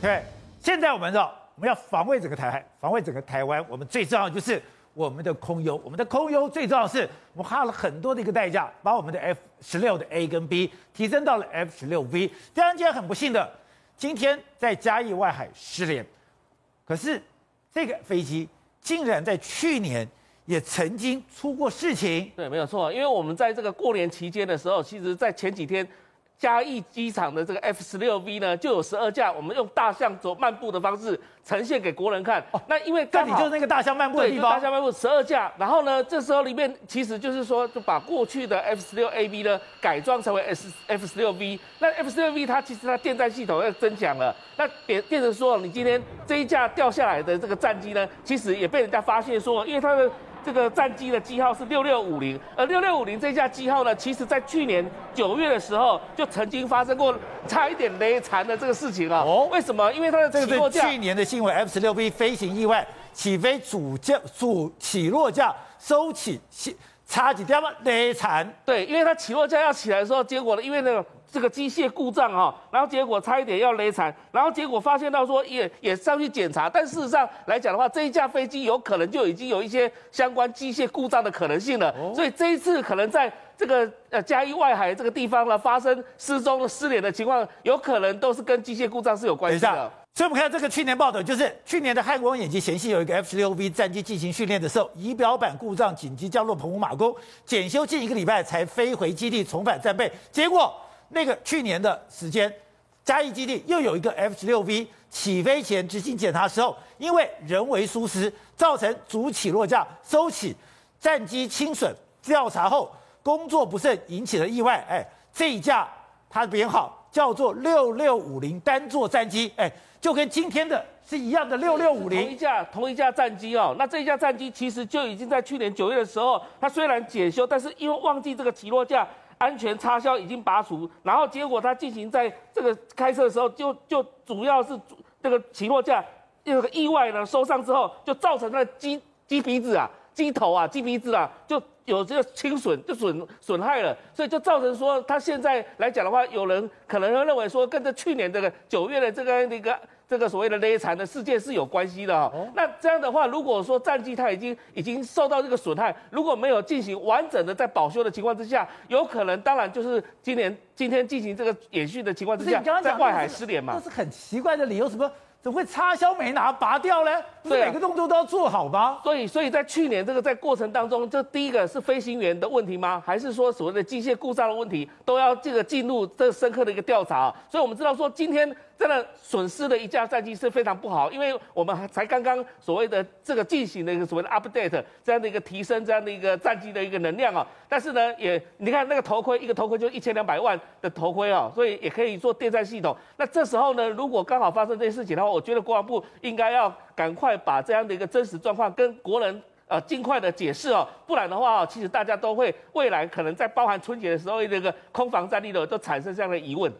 对，现在我们知道我们要防卫整个台海，防卫整个台湾，我们最重要的就是我们的空优。我们的空优最重要的是，我们花了很多的一个代价，把我们的 F 十六的 A 跟 B 提升到了 F 十六 V。当然，今天很不幸的，今天在嘉义外海失联。可是这个飞机竟然在去年。也曾经出过事情，对，没有错。因为我们在这个过年期间的时候，其实，在前几天，嘉义机场的这个 F 十六 V 呢，就有十二架，我们用大象走漫步的方式呈现给国人看。哦，那因为刚好就是那个大象漫步的地方，大象漫步十二架。然后呢，这时候里面其实就是说，就把过去的 F 十六 AB 呢改装成为 S F 十六 V。那 F 十六 V 它其实它电站系统要增强了。那变变成说，你今天这一架掉下来的这个战机呢，其实也被人家发现说，因为它的。这个战机的机号是六六五零，而六六五零这架机号呢，其实在去年九月的时候就曾经发生过差一点雷残的这个事情啊。哦，为什么？因为它的起落架，这是去年的新闻，F 十六 B 飞行意外，起飞主降主起落架收起，差几点嘛雷残。对，因为它起落架要起来的时候，结果呢，因为那个。这个机械故障哈，然后结果差一点要雷残，然后结果发现到说也也上去检查，但事实上来讲的话，这一架飞机有可能就已经有一些相关机械故障的可能性了，所以这一次可能在这个呃嘉义外海这个地方呢发生失踪的失联的情况，有可能都是跟机械故障是有关系的。所以我们看到这个去年报道，就是去年的汉光演习前夕有一个 F 十六 V 战机进行训练的时候，仪表板故障，紧急降落澎湖马公，检修近一个礼拜才飞回基地重返战备，结果。那个去年的时间，嘉义基地又有一个 F 十六 V 起飞前执行检查的时候，因为人为疏失，造成主起落架收起，战机轻损。调查后工作不慎引起了意外。哎，这一架它的编号叫做六六五零单座战机，哎，就跟今天的是一样的六六五零，同一架同一架战机哦。那这一架战机其实就已经在去年九月的时候，它虽然检修，但是因为忘记这个起落架。安全插销已经拔除，然后结果它进行在这个开车的时候就，就主要是这个起落架有个意外呢受伤之后，就造成了机机鼻子啊、机头啊、机鼻子啊就有这个轻损，就损损害了，所以就造成说他现在来讲的话，有人可能会认为说跟着去年这个九月的这个那个。这个所谓的勒残的事件是有关系的哈、哦，那这样的话，如果说战绩它已经已经受到这个损害，如果没有进行完整的在保修的情况之下，有可能当然就是今年今天进行这个演训的情况之下，在外海失联嘛，这是很奇怪的理由，什么？怎么会插销没拿拔掉呢？不是每个动作都要做好吗？啊、所以，所以在去年这个在过程当中，这第一个是飞行员的问题吗？还是说所谓的机械故障的问题，都要这个进入这深刻的一个调查？所以我们知道说今天。真的损失了一架战机是非常不好，因为我们才刚刚所谓的这个进行了一个所谓的 update，这样的一个提升这样的一个战机的一个能量啊。但是呢，也你看那个头盔，一个头盔就一千两百万的头盔啊，所以也可以做电站系统。那这时候呢，如果刚好发生这些事情的话，我觉得国防部应该要赶快把这样的一个真实状况跟国人呃尽快的解释哦，不然的话，其实大家都会未来可能在包含春节的时候这个空防战力的都产生这样的疑问。